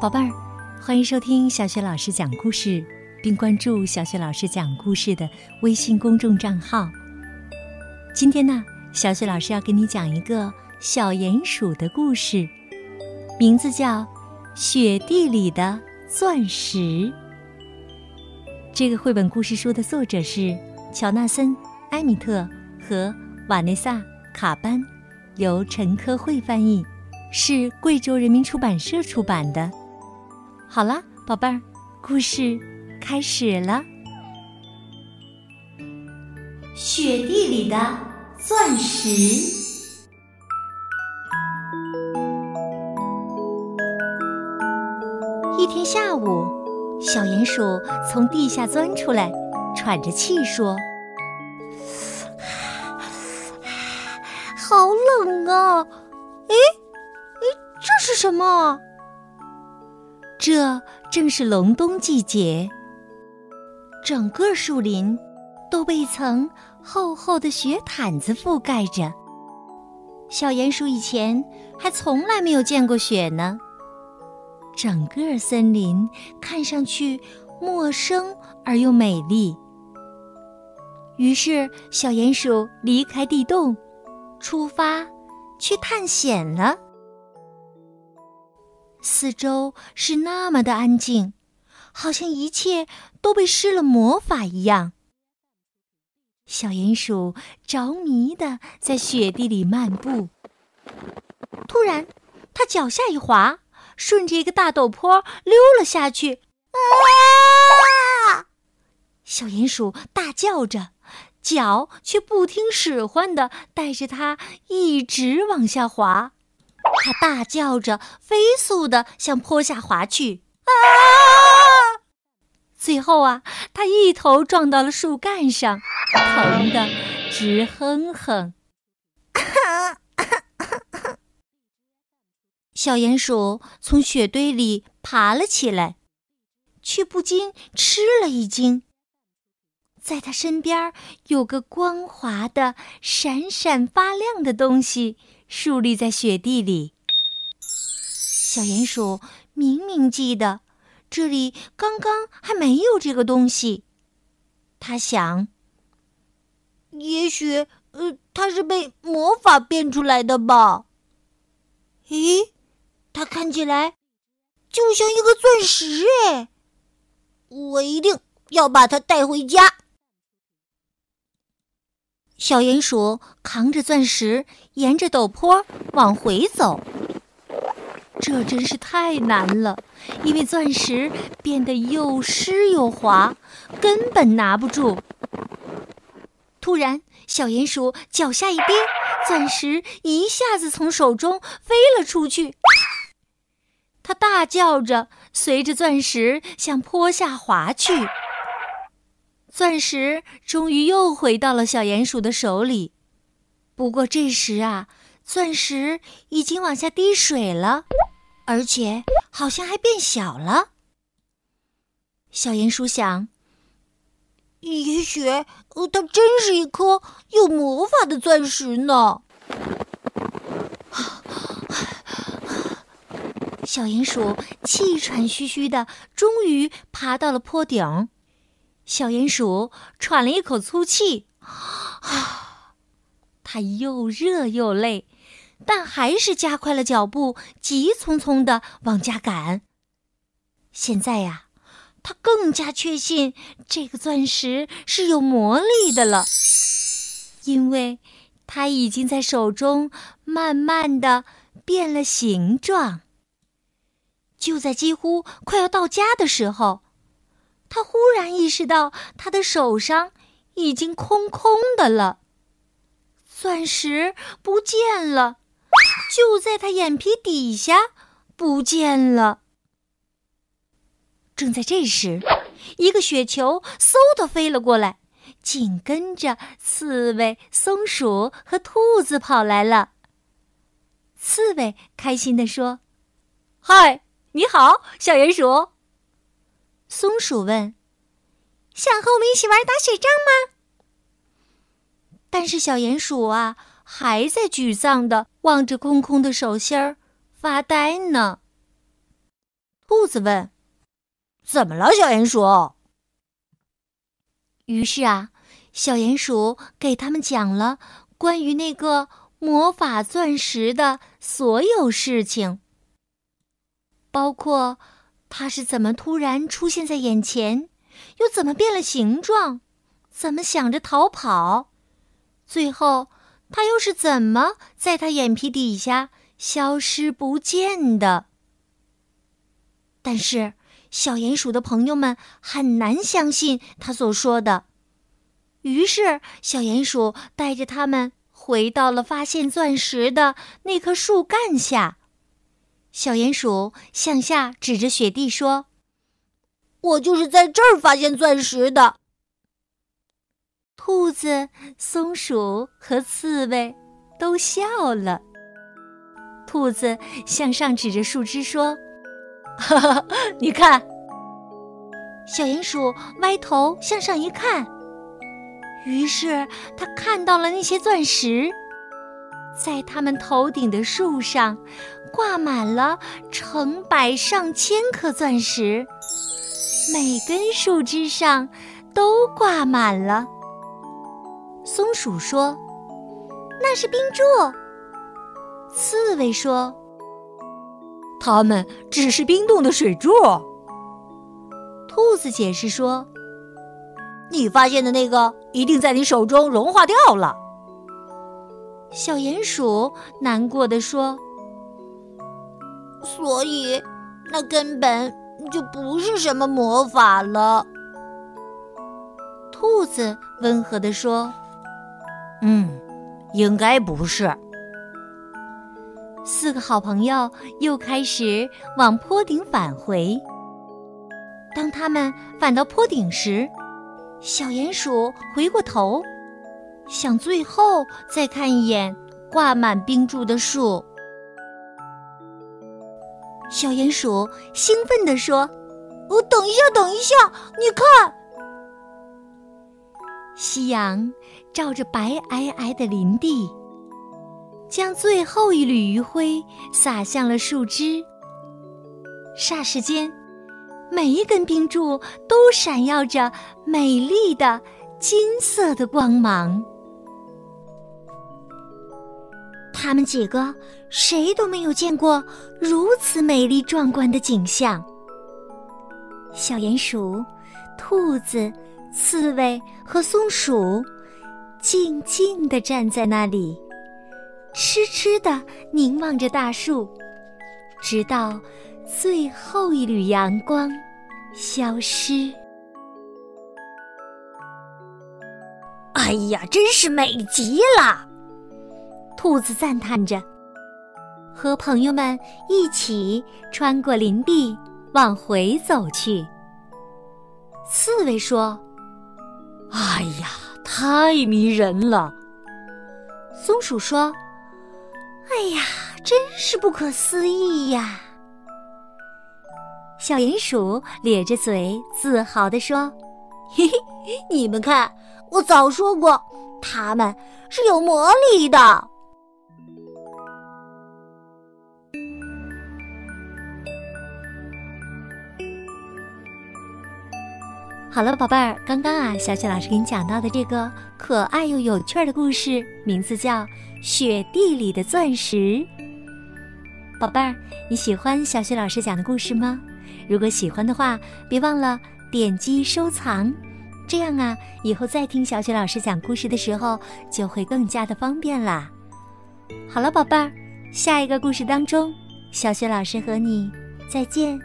宝贝儿，欢迎收听小雪老师讲故事，并关注小雪老师讲故事的微信公众账号。今天呢，小雪老师要给你讲一个小鼹鼠的故事，名字叫《雪地里的钻石》。这个绘本故事书的作者是乔纳森·埃米特和瓦内萨·卡班，由陈科慧翻译，是贵州人民出版社出版的。好了，宝贝儿，故事开始了。雪地里的钻石。一天下午，小鼹鼠从地下钻出来，喘着气说：“好冷啊！哎哎，这是什么？”这正是隆冬季节，整个树林都被一层厚厚的雪毯子覆盖着。小鼹鼠以前还从来没有见过雪呢。整个森林看上去陌生而又美丽。于是，小鼹鼠离开地洞，出发去探险了。四周是那么的安静，好像一切都被施了魔法一样。小鼹鼠着迷的在雪地里漫步。突然，它脚下一滑，顺着一个大陡坡溜了下去。啊！小鼹鼠大叫着，脚却不听使唤的带着它一直往下滑。他大叫着，飞速的向坡下滑去。啊！最后啊，他一头撞到了树干上，疼得直哼哼。小鼹鼠从雪堆里爬了起来，却不禁吃了一惊。在他身边有个光滑的、闪闪发亮的东西。竖立在雪地里。小鼹鼠明明记得，这里刚刚还没有这个东西。他想，也许，呃，它是被魔法变出来的吧？咦，它看起来就像一个钻石哎！我一定要把它带回家。小鼹鼠扛着钻石，沿着陡坡往回走。这真是太难了，因为钻石变得又湿又滑，根本拿不住。突然，小鼹鼠脚下一跌，钻石一下子从手中飞了出去。它大叫着，随着钻石向坡下滑去。钻石终于又回到了小鼹鼠的手里，不过这时啊，钻石已经往下滴水了，而且好像还变小了。小鼹鼠想：也许它真是一颗有魔法的钻石呢。小鼹鼠气喘吁吁的，终于爬到了坡顶。小鼹鼠喘了一口粗气，啊，它又热又累，但还是加快了脚步，急匆匆的往家赶。现在呀，它更加确信这个钻石是有魔力的了，因为它已经在手中慢慢的变了形状。就在几乎快要到家的时候。他忽然意识到，他的手上已经空空的了。钻石不见了，就在他眼皮底下不见了。正在这时，一个雪球嗖的飞了过来，紧跟着刺猬、松鼠和兔子跑来了。刺猬开心地说：“嗨，你好，小鼹鼠。”松鼠问：“想和我们一起玩打雪仗吗？”但是小鼹鼠啊，还在沮丧的望着空空的手心儿发呆呢。兔子问：“怎么了，小鼹鼠？”于是啊，小鼹鼠给他们讲了关于那个魔法钻石的所有事情，包括它是怎么突然出现在眼前，又怎么变了形状，怎么想着逃跑，最后它又是怎么在他眼皮底下消失不见的。但是，小鼹鼠的朋友们很难相信他所说的。于是，小鼹鼠带着他们回到了发现钻石的那棵树干下。小鼹鼠向下指着雪地说：“我就是在这儿发现钻石的。”兔子、松鼠和刺猬都笑了。兔子向上指着树枝说。哈哈，你看，小鼹鼠歪头向上一看，于是他看到了那些钻石，在他们头顶的树上挂满了成百上千颗钻石，每根树枝上都挂满了。松鼠说：“那是冰柱。”刺猬说。它们只是冰冻的水柱。兔子解释说：“你发现的那个一定在你手中融化掉了。”小鼹鼠难过的说：“所以，那根本就不是什么魔法了。”兔子温和的说：“嗯，应该不是。”四个好朋友又开始往坡顶返回。当他们返到坡顶时，小鼹鼠回过头，想最后再看一眼挂满冰柱的树。小鼹鼠兴奋地说：“哦，等一下，等一下，你看，夕阳照着白皑皑的林地。”将最后一缕余晖洒向了树枝。霎时间，每一根冰柱都闪耀着美丽的金色的光芒。他们几个谁都没有见过如此美丽壮观的景象。小鼹鼠、兔子、刺猬和松鼠静静地站在那里。痴痴地凝望着大树，直到最后一缕阳光消失。哎呀，真是美极了！兔子赞叹着，和朋友们一起穿过林地往回走去。刺猬说：“哎呀，太迷人了！”松鼠说。哎呀，真是不可思议呀！小鼹鼠咧着嘴，自豪地说：“ 嘿嘿，你们看，我早说过，它们是有魔力的。”好了，宝贝儿，刚刚啊，小雪老师给你讲到的这个可爱又有趣的故事，名字叫。雪地里的钻石，宝贝儿，你喜欢小雪老师讲的故事吗？如果喜欢的话，别忘了点击收藏，这样啊，以后再听小雪老师讲故事的时候就会更加的方便啦。好了，宝贝儿，下一个故事当中，小雪老师和你再见。